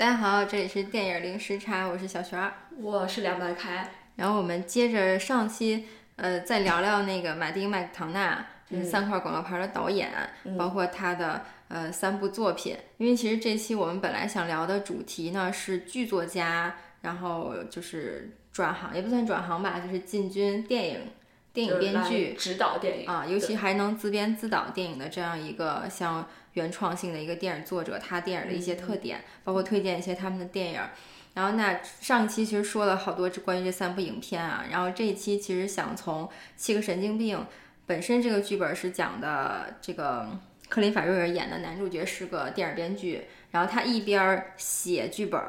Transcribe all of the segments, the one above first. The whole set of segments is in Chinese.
大家好，这里是电影零时差，我是小璇儿，我是梁白开。然后我们接着上期，呃，再聊聊那个马丁麦克唐纳，就是三块广告牌的导演，包括他的呃三部作品。因为其实这期我们本来想聊的主题呢是剧作家，然后就是转行也不算转行吧，就是进军电影。电影编剧指导电影啊，尤其还能自编自导电影的这样一个像原创性的一个电影作者，他电影的一些特点，包括推荐一些他们的电影。然后那上一期其实说了好多关于这三部影片啊，然后这一期其实想从《七个神经病》本身这个剧本是讲的这个克林法瑞尔演的男主角是个电影编剧，然后他一边写剧本。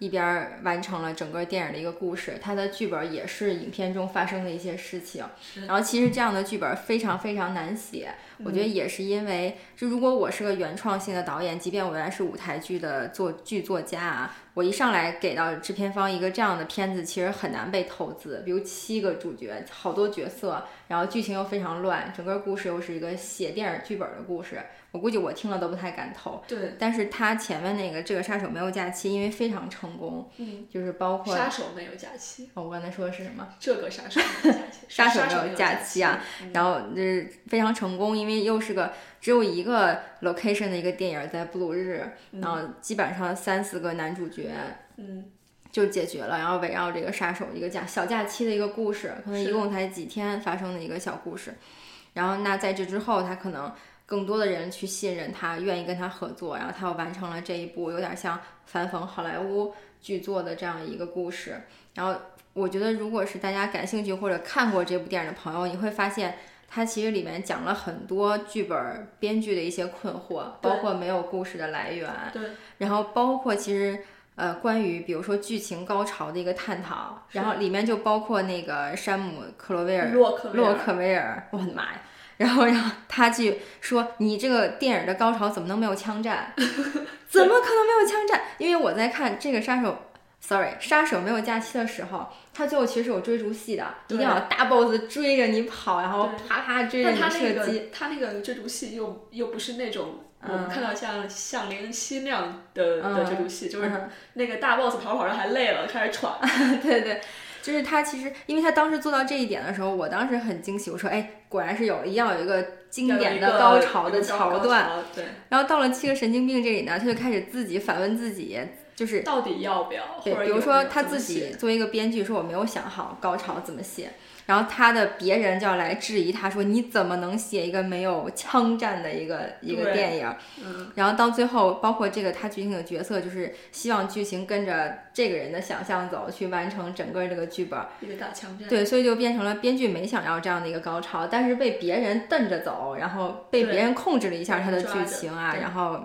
一边完成了整个电影的一个故事，他的剧本也是影片中发生的一些事情。然后其实这样的剧本非常非常难写，我觉得也是因为，就如果我是个原创性的导演，即便我原来是舞台剧的作剧作家啊。我一上来给到制片方一个这样的片子，其实很难被投资。比如七个主角，好多角色，然后剧情又非常乱，整个故事又是一个写电影剧本的故事，我估计我听了都不太敢投。对。但是他前面那个这个杀手没有假期，因为非常成功，嗯，就是包括杀手没有假期。哦，我刚才说的是什么？这个杀手没有假期。杀手没有假期啊，然后就是非常成功，因为又是个。只有一个 location 的一个电影在布鲁日，然后基本上三四个男主角，嗯，就解决了。然后围绕这个杀手一个假小假期的一个故事，可能一共才几天发生的一个小故事。然后那在这之后，他可能更多的人去信任他，愿意跟他合作，然后他又完成了这一部有点像反讽好莱坞剧作的这样一个故事。然后我觉得，如果是大家感兴趣或者看过这部电影的朋友，你会发现。它其实里面讲了很多剧本编剧的一些困惑，包括没有故事的来源，对，然后包括其实呃关于比如说剧情高潮的一个探讨，然后里面就包括那个山姆克罗威尔洛克洛克威尔，我的妈呀！然后让他去说你这个电影的高潮怎么能没有枪战？怎么可能没有枪战？因为我在看这个杀手。Sorry，杀手没有假期的时候，他最后其实有追逐戏的，一定要大 boss 追着你跑，然后啪啪追着你射击。他那个追逐戏又又不是那种我们看到像像零零七那样的的追逐戏，就是那个大 boss 跑跑着还累了，开始喘。对对，就是他其实，因为他当时做到这一点的时候，我当时很惊喜，我说哎，果然是有一定要有一个经典的高潮的桥段。对。然后到了七个神经病这里呢，他就开始自己反问自己。就是到底要不要？对，比如说他自己作为一个编剧，说我没有想好高潮怎么写，然后他的别人就要来质疑他，说你怎么能写一个没有枪战的一个一个电影？嗯，然后到最后，包括这个他剧情的角色，就是希望剧情跟着这个人的想象走，去完成整个这个剧本。一个大枪战。对，所以就变成了编剧没想要这样的一个高潮，但是被别人瞪着走，然后被别人控制了一下他的剧情啊，然后。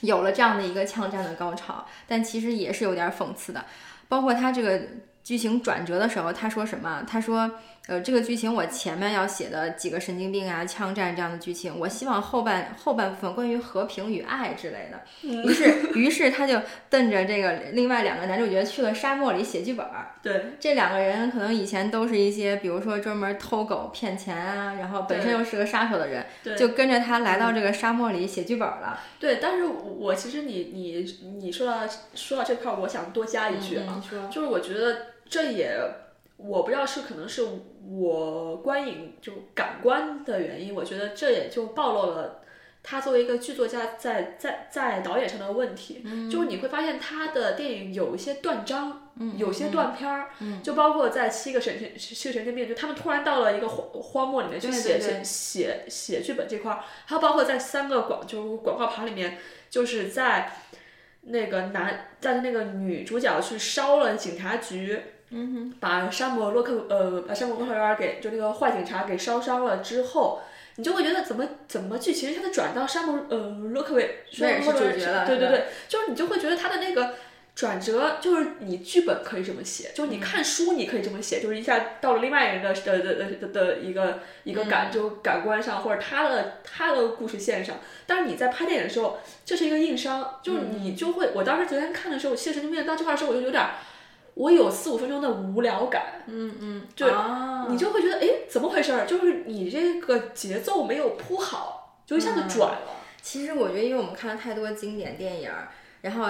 有了这样的一个枪战的高潮，但其实也是有点讽刺的，包括他这个剧情转折的时候，他说什么？他说。呃，这个剧情我前面要写的几个神经病啊、枪战这样的剧情，我希望后半后半部分关于和平与爱之类的。于是，于是他就瞪着这个另外两个男主角去了沙漠里写剧本。对，这两个人可能以前都是一些，比如说专门偷狗骗钱啊，然后本身又是个杀手的人，就跟着他来到这个沙漠里写剧本了。对，但是我其实你你你说到说到这块，我想多加一句啊，就是我觉得这也。我不知道是可能是我观影就感官的原因，我觉得这也就暴露了他作为一个剧作家在在在导演上的问题。就是你会发现他的电影有一些断章，有些断片儿，就包括在七个神神七个神经病，就他们突然到了一个荒荒漠里面去写写写写剧本这块儿，还有包括在三个广就广告牌里面，就是在那个男在那个女主角去烧了警察局。嗯哼，把山姆洛克呃，把山姆洛克维尔给就那个坏警察给烧伤了之后，你就会觉得怎么怎么剧情他的转到山姆呃洛克维尔是主角了，对对对，就是你就会觉得他的那个转折，就是你剧本可以这么写，就是你看书你可以这么写，就是一下到了另外一个人的的的的的一个一个感就感官上或者他的他的故事线上，但是你在拍电影的时候，这是一个硬伤，就是你就会，我当时昨天看的时候，谢神经病到这块的时候，我就有点。我有四五分钟的无聊感，嗯嗯，对，你就会觉得，哎，怎么回事儿？就是你这个节奏没有铺好，就一下子转了。其实我觉得，因为我们看了太多经典电影，然后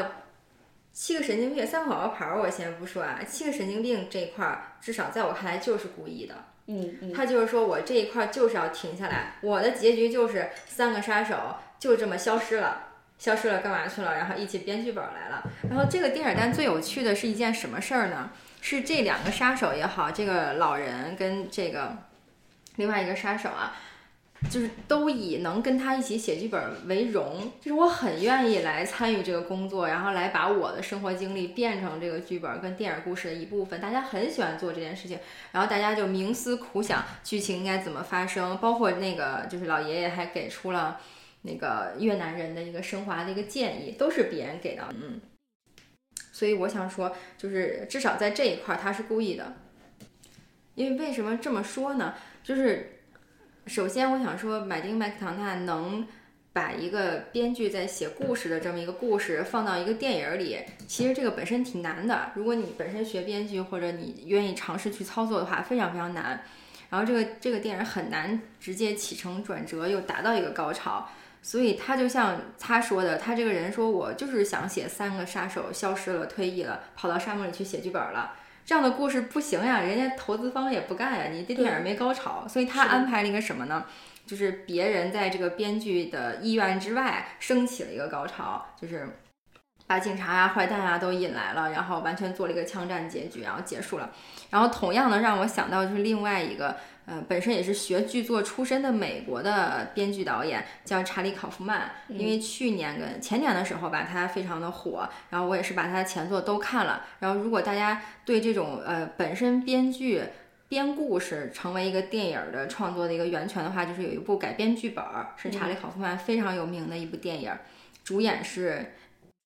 七个神经病，三个广告牌儿我先不说啊，七个神经病这一块儿，至少在我看来就是故意的。嗯嗯，他就是说我这一块儿就是要停下来，我的结局就是三个杀手就这么消失了，消失了干嘛去了？然后一起编剧本来了。然后这个电影单最有趣的是一件什么事儿呢？是这两个杀手也好，这个老人跟这个另外一个杀手啊。就是都以能跟他一起写剧本为荣，就是我很愿意来参与这个工作，然后来把我的生活经历变成这个剧本跟电影故事的一部分。大家很喜欢做这件事情，然后大家就冥思苦想剧情应该怎么发生，包括那个就是老爷爷还给出了那个越南人的一个升华的一个建议，都是别人给的。嗯，所以我想说，就是至少在这一块他是故意的，因为为什么这么说呢？就是。首先，我想说，马丁·麦克唐纳能把一个编剧在写故事的这么一个故事放到一个电影里，其实这个本身挺难的。如果你本身学编剧，或者你愿意尝试去操作的话，非常非常难。然后这个这个电影很难直接起承转折又达到一个高潮，所以他就像他说的，他这个人说我就是想写三个杀手消失了、退役了，跑到沙漠里去写剧本了。这样的故事不行呀，人家投资方也不干呀，你这电影没高潮，所以他安排了一个什么呢？就是别人在这个编剧的意愿之外升起了一个高潮，就是把警察啊、坏蛋啊都引来了，然后完全做了一个枪战结局，然后结束了。然后同样的让我想到就是另外一个。呃，本身也是学剧作出身的美国的编剧导演叫查理·考夫曼，因为去年跟前年的时候吧，他非常的火，然后我也是把他的前作都看了。然后如果大家对这种呃本身编剧编故事成为一个电影的创作的一个源泉的话，就是有一部改编剧本是查理·考夫曼非常有名的一部电影，主演是。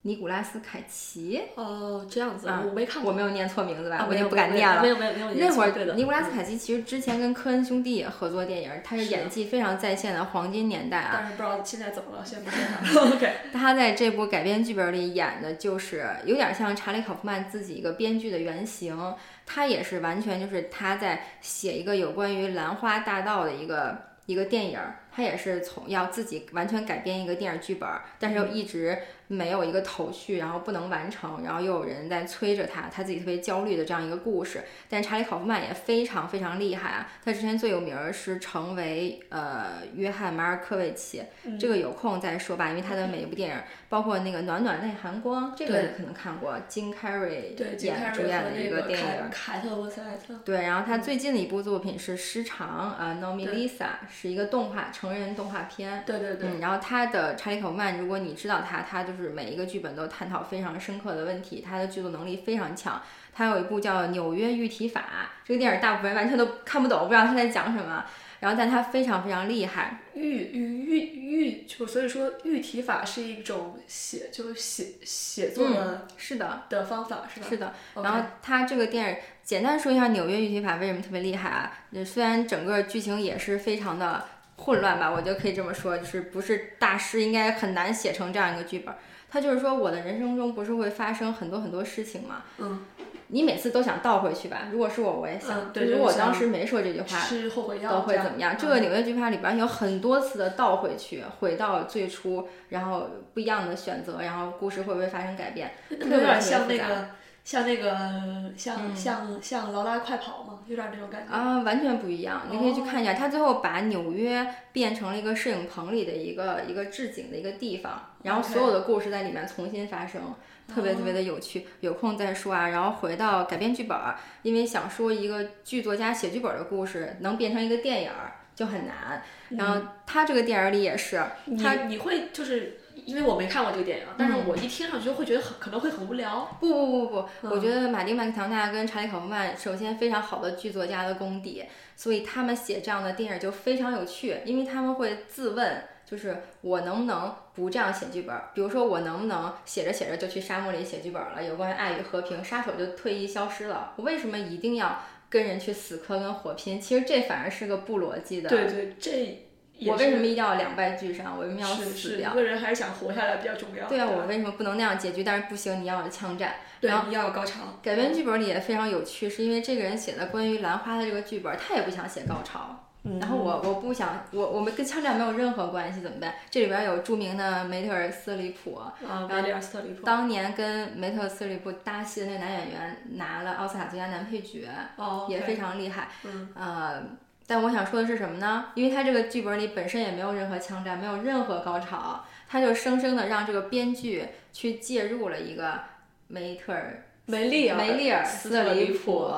尼古拉斯凯奇哦，这样子啊，我没看过，我没有念错名字吧？我也不敢念了。没有没有没有那会儿尼古拉斯凯奇其实之前跟科恩兄弟也合作电影，他是演技非常在线的黄金年代啊。但是不知道现在怎么了，现在不说他了。OK，他在这部改编剧本里演的就是有点像查理考夫曼自己一个编剧的原型，他也是完全就是他在写一个有关于兰花大道的一个一个电影，他也是从要自己完全改编一个电影剧本，但是又一直。没有一个头绪，然后不能完成，然后又有人在催着他，他自己特别焦虑的这样一个故事。但查理考夫曼也非常非常厉害啊！他之前最有名是成为呃约翰马尔科维奇，这个有空再说吧，因为他的每一部电影，包括那个暖暖内含光，这个你可能看过，金凯瑞演主演的一个电影。凯特温斯莱特。对，然后他最近的一部作品是《失常》啊，No Me Lisa，是一个动画成人动画片。对对对。嗯，然后他的查理考夫曼，如果你知道他，他就。就是每一个剧本都探讨非常深刻的问题，他的剧作能力非常强。他有一部叫《纽约玉体法》，这个电影大部分人完全都看不懂，不知道他在讲什么。然后，但他非常非常厉害。玉玉玉玉，就所以说玉体法是一种写，就是写写作的，是的的方法，是吧？是的。然后他这个电影，简单说一下《纽约玉体法》为什么特别厉害啊？虽然整个剧情也是非常的。混乱吧，我觉得可以这么说，就是不是大师应该很难写成这样一个剧本。他就是说，我的人生中不是会发生很多很多事情吗？嗯，你每次都想倒回去吧？如果是我，我也想。如果我当时没说这句话，是后悔药都会怎么样？这个纽约剧派里边有很多次的倒回去，回到最初，然后不一样的选择，然后故事会不会发生改变？有点像那个。像那个像像像劳拉快跑嘛？有点这种感觉啊，完全不一样。你可以去看一下，他最后把纽约变成了一个摄影棚里的一个一个置景的一个地方，然后所有的故事在里面重新发生，特别特别的有趣。有空再说啊。然后回到改编剧本，因为想说一个剧作家写剧本的故事能变成一个电影就很难。然后他这个电影里也是，他你会就是。因为我没看过这个电影，但是我一听上去就会觉得很可能会很无聊。不不不不，我觉得马丁麦克唐纳跟查理考夫曼首先非常好的剧作家的功底，所以他们写这样的电影就非常有趣，因为他们会自问，就是我能不能不这样写剧本？比如说我能不能写着写着就去沙漠里写剧本了？有关于爱与和平，杀手就退役消失了，我为什么一定要跟人去死磕跟火拼？其实这反而是个不逻辑的。对对，这。我为什么一定要两败俱伤？我为什么要死掉？一个人还是想活下来比较重要。对啊，我为什么不能那样结局？但是不行，你要有枪战，然后你要有高潮。改编剧本里也非常有趣，是因为这个人写的关于兰花的这个剧本，他也不想写高潮，然后我我不想我我们跟枪战没有任何关系怎么办？这里边有著名的梅特尔斯里普，啊，梅特尔斯里普，当年跟梅特尔斯里普搭戏的那个男演员拿了奥斯卡最佳男配角，哦，也非常厉害。嗯，呃，但我想说的是什么呢？因为他这个剧本里本身也没有任何枪战，没有任何高潮，他就生生的让这个编剧去介入了一个梅特尔。梅丽尔，梅丽尔斯特里普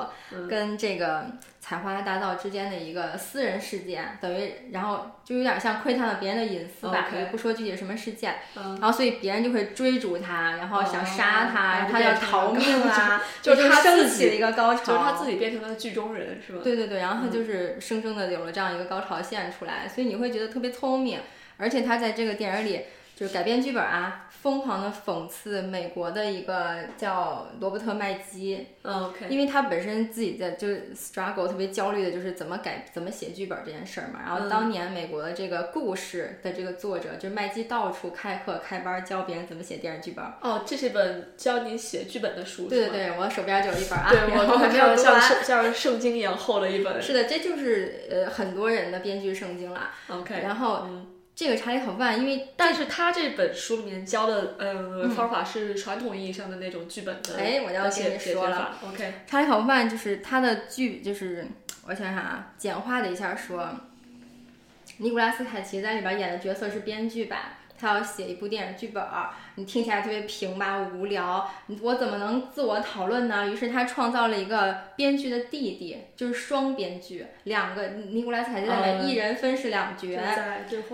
跟这个采花大盗之间的一个私人事件，等于然后就有点像窥探了别人的隐私吧，也不说具体什么事件，然后所以别人就会追逐他，然后想杀他，他要逃命啊，就是他自己的一个高潮，就是他自己变成了剧中人，是吧？对对对，然后他就是生生的有了这样一个高潮线出来，所以你会觉得特别聪明，而且他在这个电影里就是改编剧本啊。疯狂的讽刺美国的一个叫罗伯特麦基，OK，因为他本身自己在就是 struggle 特别焦虑的就是怎么改怎么写剧本这件事儿嘛。然后当年美国的这个故事的这个作者就是麦基到处开课开班教别人怎么写电视剧本。哦，这是本教你写剧本的书。对对对，我手边就有一本啊，对我还没有像像圣经一样厚的一本。是的，这就是呃很多人的编剧圣经啦。OK，然后。这个查理·考夫曼，因为但是他这本书里面教的呃方法是传统意义上的那种剧本的，哎，我要跟你说了，OK，查理·考夫曼就是他的剧，就是我想想啊，简化的一下说，尼古拉斯·凯奇在里边演的角色是编剧吧。他要写一部电影剧本儿，你听起来特别平吧，无聊，我怎么能自我讨论呢？于是他创造了一个编剧的弟弟，就是双编剧，两个尼古拉斯凯奇在里面一人分饰两角，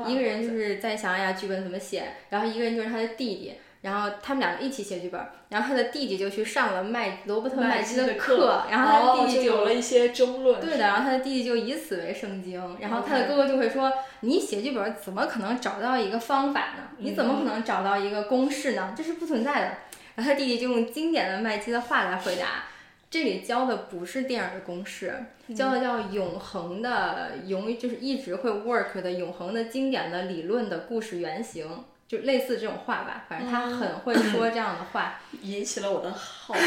一个人就是在想呀剧本怎么写，然后一个人就是他的弟弟。然后他们两个一起写剧本，然后他的弟弟就去上了麦罗伯特麦基的课，然后他的弟弟就有了一些争论。对的，然后他的弟弟就以此为圣经，然后他的哥哥就会说：“你写剧本怎么可能找到一个方法呢？你怎么可能找到一个公式呢？这是不存在的。”然后他弟弟就用经典的麦基的话来回答：“这里教的不是电影的公式，教的叫永恒的永，就是一直会 work 的永恒的经典的理论的故事原型。”就类似这种话吧，反正他很会说这样的话，引起了我的好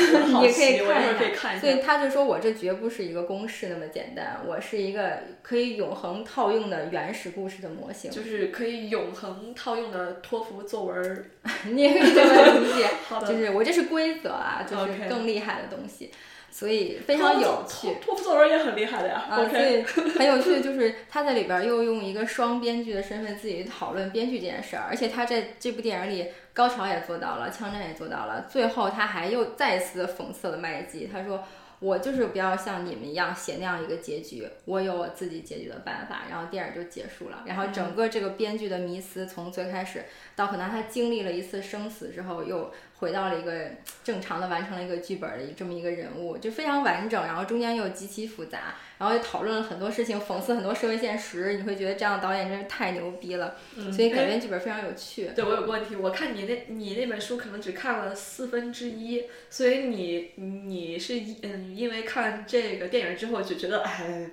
奇也可以看一下。所以他就说我这绝不是一个公式那么简单，我是一个可以永恒套用的原始故事的模型，就是可以永恒套用的托福作文。你也可以这么理解，好的，就是我这是规则啊，就是更厉害的东西。所以非常有趣，托福作文也很厉害的呀。啊，所以很有趣的就是 他在里边又用一个双编剧的身份自己讨论编剧这件事儿，而且他在这部电影里高潮也做到了，枪战也做到了，最后他还又再次讽刺了麦基，他说。我就是不要像你们一样写那样一个结局，我有我自己结局的办法，然后电影就结束了。然后整个这个编剧的迷思，从最开始到可能他经历了一次生死之后，又回到了一个正常的完成了一个剧本的这么一个人物，就非常完整。然后中间又极其复杂。然后又讨论了很多事情，讽刺很多社会现实，你会觉得这样的导演真是太牛逼了。所以改编剧本非常有趣。对我有个问题，我看你那，你那本书可能只看了四分之一，所以你你是嗯，因为看这个电影之后就觉得，哎，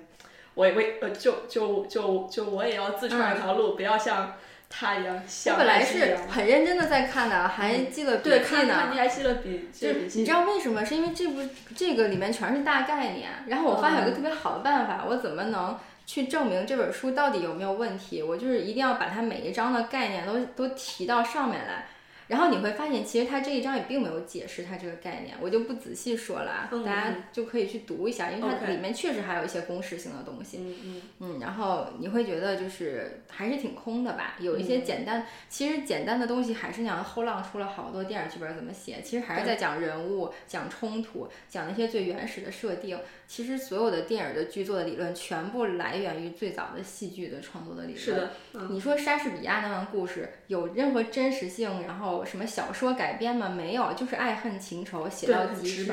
我我呃，就就就就我也要自创一条路，不要像。他一样，我本来是很认真的在看的，还记了笔记呢。对，看你还记了笔，就你知道为什么？是因为这部这个里面全是大概念，然后我发现有个特别好的办法，我怎么能去证明这本书到底有没有问题？我就是一定要把它每一章的概念都都提到上面来。然后你会发现，其实他这一章也并没有解释他这个概念，我就不仔细说了，大家就可以去读一下，因为它里面确实还有一些公式性的东西。嗯嗯嗯，然后你会觉得就是还是挺空的吧？有一些简单，其实简单的东西还是那样。后浪出了好多电影剧本怎么写，其实还是在讲人物、讲冲突、讲那些最原始的设定。其实所有的电影的剧作的理论，全部来源于最早的戏剧的创作的理论。是的，你说莎士比亚那段故事有任何真实性？然后什么小说改编吗？没有，就是爱恨情仇写到极致，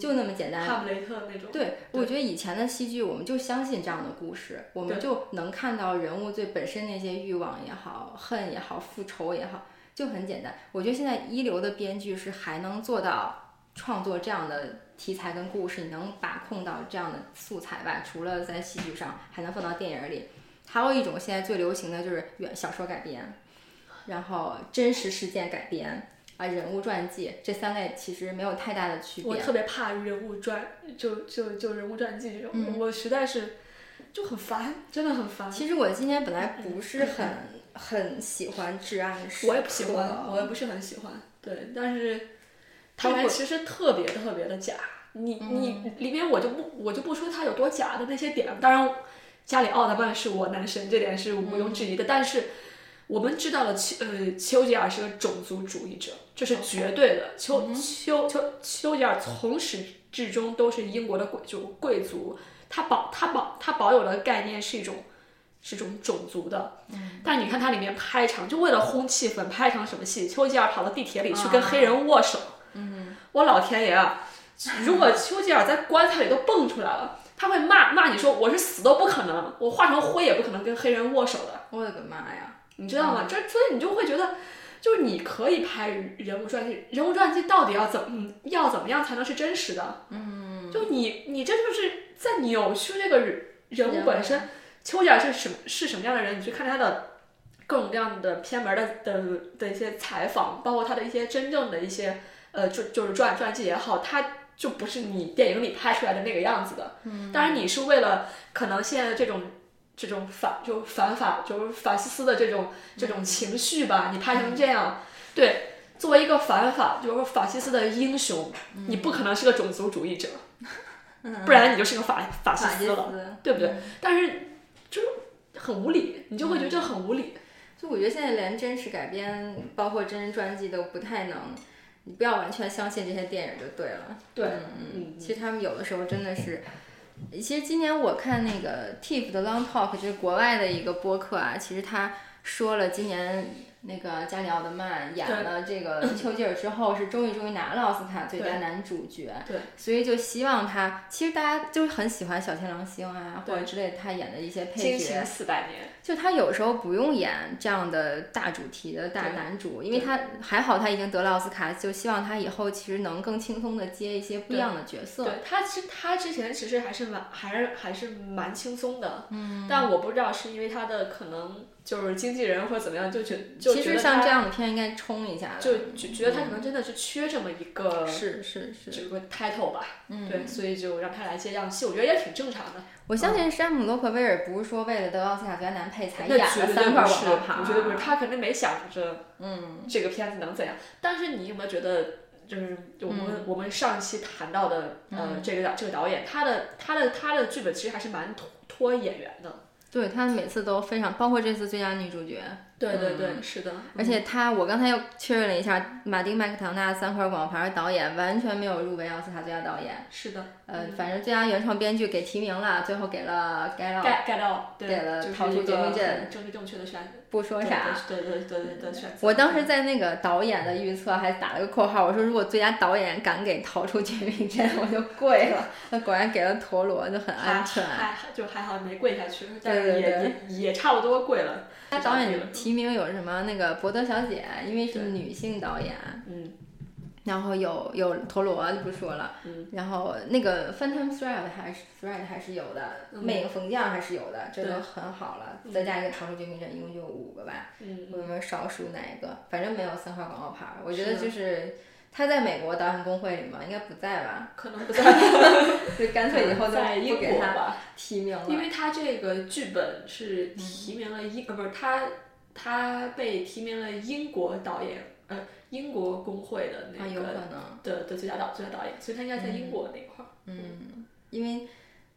就那么简单。哈姆雷特那种。对，我觉得以前的戏剧，我们就相信这样的故事，我们就能看到人物最本身那些欲望也好，恨也好，复仇也好，就很简单。我觉得现在一流的编剧是还能做到创作这样的。题材跟故事，你能把控到这样的素材吧？除了在戏剧上，还能放到电影里。还有一种现在最流行的就是原小说改编，然后真实事件改编啊，人物传记这三类其实没有太大的区别。我特别怕人物传，就就就人物传记这种，我实在是就很烦，真的很烦。其实我今天本来不是很很喜欢至暗时我也不喜欢，我也不是很喜欢。对，但是它们其实特别特别的假。你你里面我就不我就不说它有多假的那些点，当然加里奥特曼是我男神，这点是毋庸置疑的。但是我们知道了丘呃丘吉尔是个种族主义者，这是绝对的。丘丘丘丘吉尔从始至终都是英国的贵就贵族，他保他保他保有的概念是一种是一种种族的。但你看他里面拍一场，就为了轰气氛，拍一场什么戏？丘吉尔跑到地铁里去跟黑人握手。嗯，我老天爷啊！如果丘吉尔在棺材里都蹦出来了，他会骂骂你说我是死都不可能，我化成灰也不可能跟黑人握手的。我的个妈呀！你知道吗？这所以你就会觉得，就是你可以拍人物传记，人物传记到底要怎么要怎么样才能是真实的？嗯，就你你这就是在扭曲这个人人物本身。丘吉尔是什么是什么样的人？你去看他的各种各样的偏门的的的一些采访，包括他的一些真正的一些呃就就是传传记也好，他。就不是你电影里拍出来的那个样子的，当然你是为了可能现在这种这种反就反法就是法西斯的这种这种情绪吧，你拍成这样，对，作为一个反法就是法西斯的英雄，你不可能是个种族主义者，不然你就是个法法西斯了，对不对？但是就很无理，你就会觉得这很无理。就我觉得现在连真实改编，包括真人传记都不太能。你不要完全相信这些电影就对了。对，嗯，其实他们有的时候真的是，其实今年我看那个 Tiff 的 Long Talk，就是国外的一个播客啊，其实他说了今年。那个加里奥德曼演了这个 丘吉尔之后，是终于终于拿了奥斯卡最佳男主角。对，所以就希望他，其实大家就是很喜欢小天狼星啊，或者之类他演的一些配角。四百年。就他有时候不用演这样的大主题的大男主，因为他还好他已经得了奥斯卡，就希望他以后其实能更轻松的接一些不一样的角色。对他，其实他之前其实还是蛮还是还是蛮轻松的。嗯。但我不知道是因为他的可能。就是经纪人或者怎么样，就觉就其实像这样的片应该冲一下，就觉觉得他可能真的是缺这么一个是是是这个 title 吧，对，所以就让他来接样戏，我觉得也挺正常的。我相信山姆·洛克威尔不是说为了得奥斯卡最佳男配才演了三块广告牌，我觉得不是，他肯定没想着嗯这个片子能怎样。但是你有没有觉得，就是我们我们上一期谈到的呃这个导这个导演，他的他的他的剧本其实还是蛮拖拖演员的。对他每次都非常，包括这次最佳女主角。对对对，是的。而且他，我刚才又确认了一下，马丁麦克唐纳三块广告牌导演完全没有入围奥斯卡最佳导演。是的。呃，反正最佳原创编剧给提名了，最后给了盖洛。盖盖洛。给了逃出绝命镇。政治正确的选。不说啥。对对对对对选。我当时在那个导演的预测还打了个括号，我说如果最佳导演敢给逃出绝命镇，我就跪了。那果然给了陀螺，就很安全。还就还好没跪下去，但是也也也差不多跪了。他导演提名有什么？那个博德小姐，因为是女性导演，嗯，然后有有陀螺就不说了，嗯，然后那个 Phantom Thread 还是 Thread 还是有的，每个风将还是有的，这都很好了，再加一个逃出绝命镇，一共就五个吧，嗯，我有没有少数哪一个？反正没有三块广告牌，我觉得就是他在美国导演工会里嘛，应该不在吧？可能不在，就干脆以后在英国吧提名了，因为他这个剧本是提名了英呃不是他。他被提名了英国导演，呃，英国工会的那个的的最佳导最佳导演，所以他应该在英国那块儿。嗯，因为，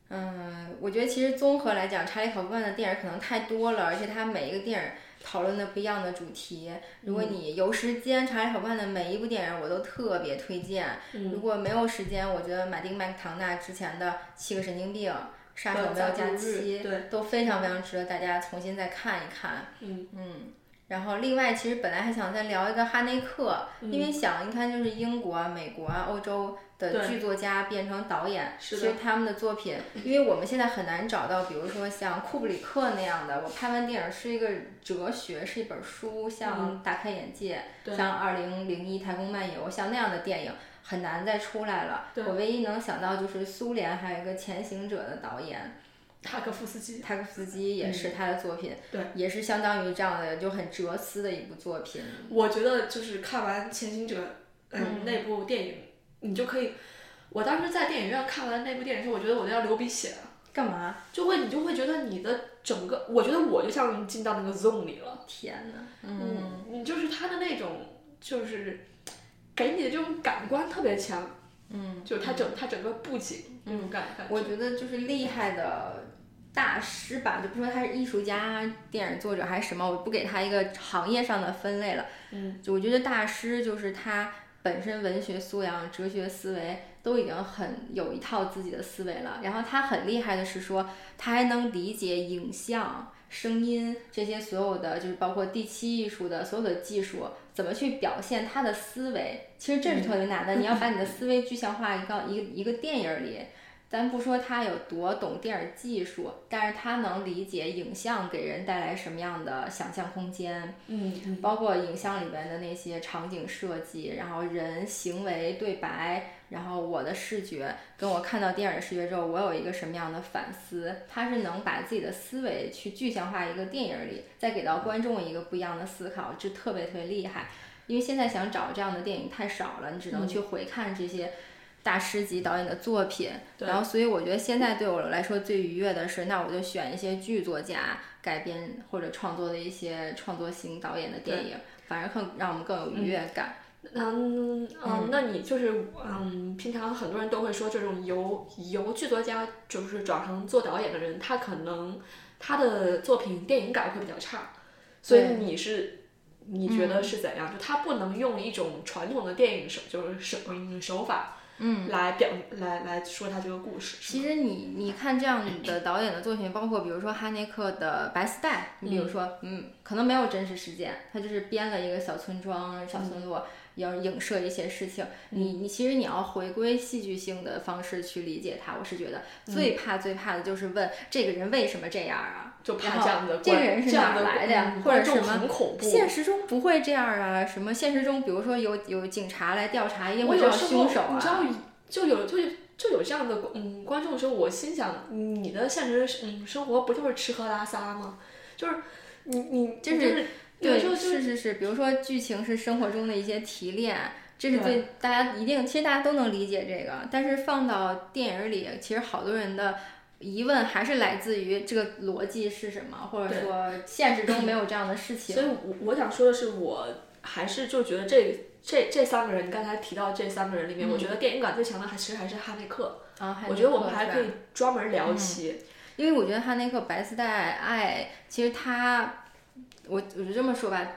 嗯，我觉得其实综合来讲，查理·考夫曼的电影可能太多了，而且他每一个电影讨论的不一样的主题。如果你有时间，查理·考夫曼的每一部电影我都特别推荐。如果没有时间，我觉得马丁·麦克唐纳之前的《七个神经病》。杀手没有假期，对，都非常非常值得大家重新再看一看。嗯嗯，然后另外，其实本来还想再聊一个哈内克，因为想一看就是英国、美国啊、欧洲的剧作家变成导演，其实他们的作品，因为我们现在很难找到，比如说像库布里克那样的，我拍完电影是一个哲学，是一本书，像大开眼界，像二零零一太空漫游，像那样的电影。很难再出来了。我唯一能想到就是苏联还有一个《前行者》的导演，塔可夫斯基。塔可夫斯基也是他的作品，对，也是相当于这样的就很哲思的一部作品。我觉得就是看完《前行者》嗯那部电影，你就可以，我当时在电影院看完那部电影时，我觉得我都要流鼻血了。干嘛？就会你就会觉得你的整个，我觉得我就像进到那个 zone 里了。天呐，嗯，你就是他的那种，就是给你的这种感官特别强。嗯，就他整他整个布景那种感觉。我觉得就是厉害的大师吧，就不说他是艺术家、电影作者还是什么，我不给他一个行业上的分类了。嗯，就我觉得大师就是他本身文学素养、哲学思维都已经很有一套自己的思维了。然后他很厉害的是说，他还能理解影像。声音这些所有的就是包括第七艺术的所有的技术，怎么去表现他的思维？其实这是特别难的。你要把你的思维具象化一个一个一个电影里，咱不说他有多懂电影技术，但是他能理解影像给人带来什么样的想象空间。嗯，包括影像里边的那些场景设计，然后人行为对白。然后我的视觉跟我看到电影的视觉之后，我有一个什么样的反思？他是能把自己的思维去具象化一个电影里，再给到观众一个不一样的思考，这特别特别厉害。因为现在想找这样的电影太少了，你只能去回看这些大师级导演的作品。然后，所以我觉得现在对我来说最愉悦的是，那我就选一些剧作家改编或者创作的一些创作型导演的电影，反而更让我们更有愉悦感。嗯嗯，那你就是嗯，平常很多人都会说，这种由由剧作家就是转行做导演的人，他可能他的作品电影感会比较差，所以你是你觉得是怎样？就他不能用一种传统的电影手就是手手法，嗯，来表来来说他这个故事。其实你你看这样的导演的作品，包括比如说哈内克的《白丝带》，你比如说，嗯，可能没有真实事件，他就是编了一个小村庄、小村落。要影射一些事情，你你其实你要回归戏剧性的方式去理解它。我是觉得最怕最怕的就是问这个人为什么这样啊？就怕这样的这个人是哪来的呀？或者什么？现实中不会这样啊？什么现实中，比如说有有警察来调查，一定会找凶手啊？你知道，就有就就有这样的嗯观众的时候，我心想，你的现实嗯生活不就是吃喝拉撒吗？就是你你就是。对，是是是，比如说剧情是生活中的一些提炼，这是最大家一定，其实大家都能理解这个。但是放到电影里，其实好多人的疑问还是来自于这个逻辑是什么，或者说现实中没有这样的事情。所以，我我想说的是，我还是就觉得这这这三个人，你刚才提到这三个人里面，我觉得电影感最强的还其实还是哈内克。啊，我觉得我们还可以专门聊起，因为我觉得哈内克《白丝带爱》，其实他。我我就这么说吧，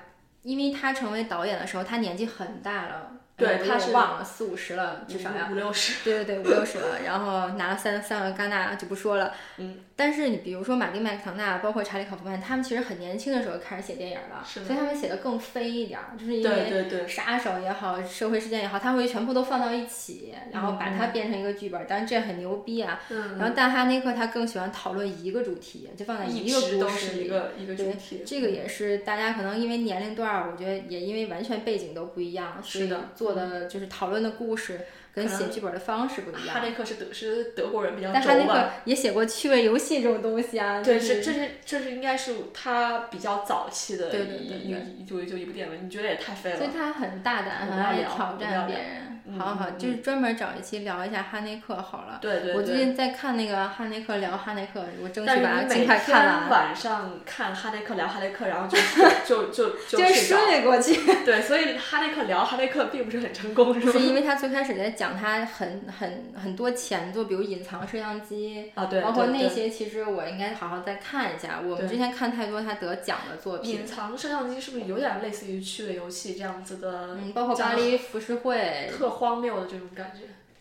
因为他成为导演的时候，他年纪很大了。对，他是忘了四五十了，至少要五六十。对对对，五六十了，然后拿了三三个戛纳就不说了。嗯。但是你比如说马丁麦克唐纳，包括查理考夫曼，他们其实很年轻的时候开始写电影了，所以他们写的更飞一点，就是因为杀手也好，社会事件也好，他会全部都放到一起，然后把它变成一个剧本。当然这很牛逼啊。嗯。然后但哈内克他更喜欢讨论一个主题，就放在一个故事里。一个一个主题。这个也是大家可能因为年龄段儿，我觉得也因为完全背景都不一样，所以做的就是讨。论的故事跟写剧本的方式不一样。哈内克是德是德国人比较但哈内克也写过趣味游戏这种东西啊。对，这这是这是应该是他比较早期的一一就就一部电影，你觉得也太废了。所以他很大胆，很爱挑战别人。好好，就是专门找一期聊一下哈内克好了。对对。我最近在看那个哈内克聊哈内克，我争取把它尽快看完。晚上看哈内克聊哈内克，然后就 就就就睡过去。对，所以哈内克聊哈内克并不是很成功，是是因为他最开始在讲他很很很多前作，比如隐藏摄像机啊，对，包括那些，其实我应该好好再看一下。我们之前看太多他得奖的作品。隐藏摄像机是不是有点类似于趣味游戏这样子的？嗯，包括巴黎浮世绘。特荒谬的这种感觉。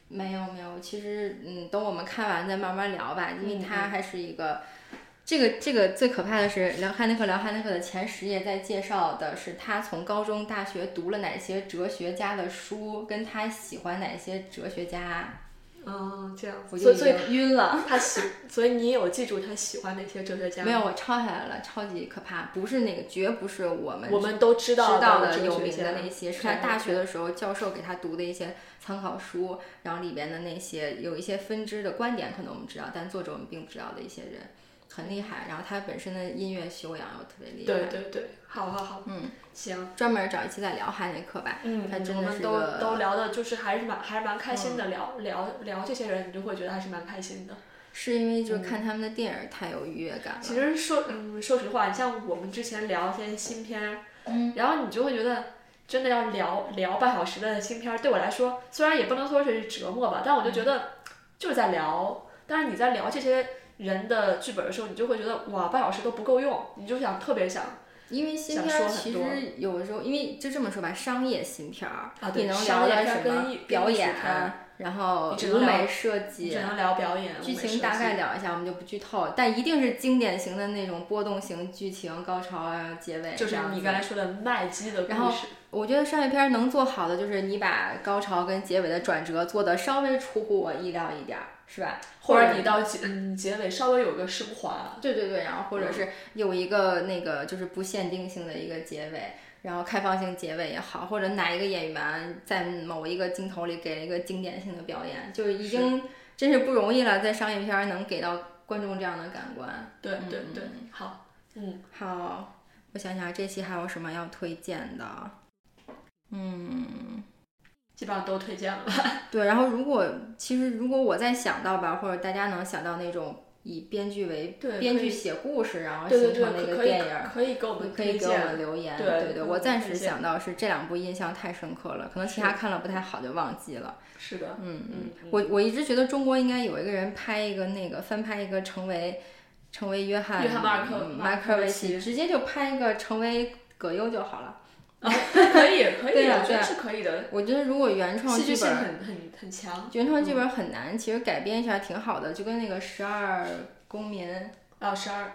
没有没有，其实嗯，等我们看完再慢慢聊吧，因为他还是一个。这个这个最可怕的是聊汉内克聊汉内克的前十页在介绍的是他从高中大学读了哪些哲学家的书，跟他喜欢哪些哲学家。嗯，这样，我就晕了。他喜，所以你有记住他喜欢哪些哲学家？没有，我抄下来了，超级可怕。不是那个，绝不是我们我们都知道的有名的那些，是他大学的时候教授给他读的一些参考书，然后里边的那些有一些分支的观点，可能我们知道，但作者我们并不知道的一些人。很厉害，然后他本身的音乐修养又特别厉害。对对对，好好好，嗯，行，专门找一期再聊哈内克吧。嗯，他真的是都都聊的，就是还是蛮还是蛮开心的，聊聊聊这些人，你就会觉得还是蛮开心的。是因为就是看他们的电影太有愉悦感了。其实说嗯，说实话，你像我们之前聊一些新片儿，嗯，然后你就会觉得真的要聊聊半小时的新片儿，对我来说虽然也不能说是折磨吧，但我就觉得就是在聊。但是你在聊这些人的剧本的时候，你就会觉得哇，半小时都不够用，你就想特别想。因为新片儿其实有的时候，因为就这么说吧，商业新片儿，你能聊点什么表演，然后舞美设计，只能聊表演，剧情大概聊一下，我们就不剧透。但一定是经典型的那种波动型剧情，高潮啊，结尾。就是你刚才说的麦基的故事。然后我觉得商业片能做好的，就是你把高潮跟结尾的转折做的稍微出乎我意料一点。是吧？或者你到结嗯结尾稍微有个升华，对对对，然后或者是有一个那个就是不限定性的一个结尾，然后开放性结尾也好，或者哪一个演员在某一个镜头里给了一个经典性的表演，就已经真是不容易了，在商业片能给到观众这样的感官。对对对，好，嗯好，我想想这期还有什么要推荐的？嗯。基本上都推荐了。对，然后如果其实如果我再想到吧，或者大家能想到那种以编剧为编剧写故事，然后形成的一个电影，可以给我们可以给我们留言。对对，我暂时想到是这两部印象太深刻了，可能其他看了不太好就忘记了。是的，嗯嗯，我我一直觉得中国应该有一个人拍一个那个翻拍一个成为成为约翰约翰马克马克维奇，直接就拍一个成为葛优就好了。可以，可以，我觉得是可以的。我觉得如果原创剧本很很很强，原创剧本很难，其实改编一下挺好的，就跟那个十二公民啊，十二。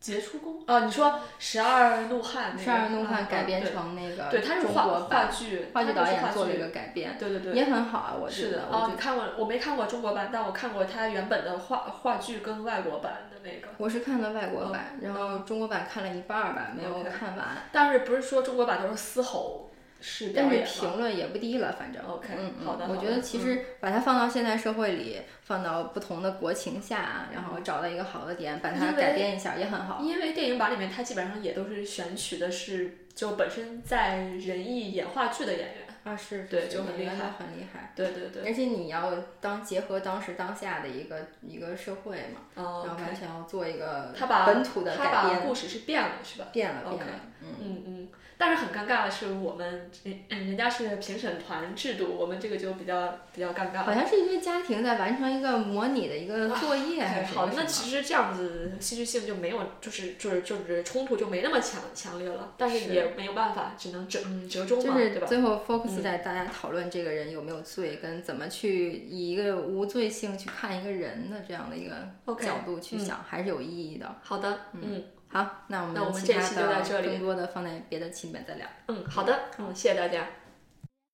杰出公啊，你说《十二怒汉》那个十二怒汉改编成那个对，他是话话剧，话剧导演做了一个改编，对对对，也很好啊，我觉得。哦，你看过？我没看过中国版，但我看过他原本的话话剧跟外国版的那个。我是看的外国版，然后中国版看了一半儿吧，没有看完。但是不是说中国版都是嘶吼？是，但是评论也不低了，反正。OK，嗯好的。我觉得其实把它放到现代社会里，放到不同的国情下，然后找到一个好的点，把它改编一下也很好。因为电影版里面，它基本上也都是选取的是就本身在人艺演话剧的演员啊，是，对，就很厉害，很厉害。对对对。而且你要当结合当时当下的一个一个社会嘛，然后完全要做一个他把本土的改编。故事是变了，是吧？变了，变了。嗯嗯嗯。但是很尴尬的是，我们人人家是评审团制度，我们这个就比较比较尴尬。好像是一堆家庭在完成一个模拟的一个作业，还是好，那其实这样子戏剧性就没有，就是就是就是冲突就没那么强强烈了。但是也没有办法，只能折折中嘛，对吧？最后 focus 在大家讨论这个人有没有罪，跟怎么去以一个无罪性去看一个人的这样的一个角度去想，还是有意义的。好的，嗯。好，那我们这期就到这里更多的放在别的期里面再聊。嗯，好的，嗯，谢谢大家。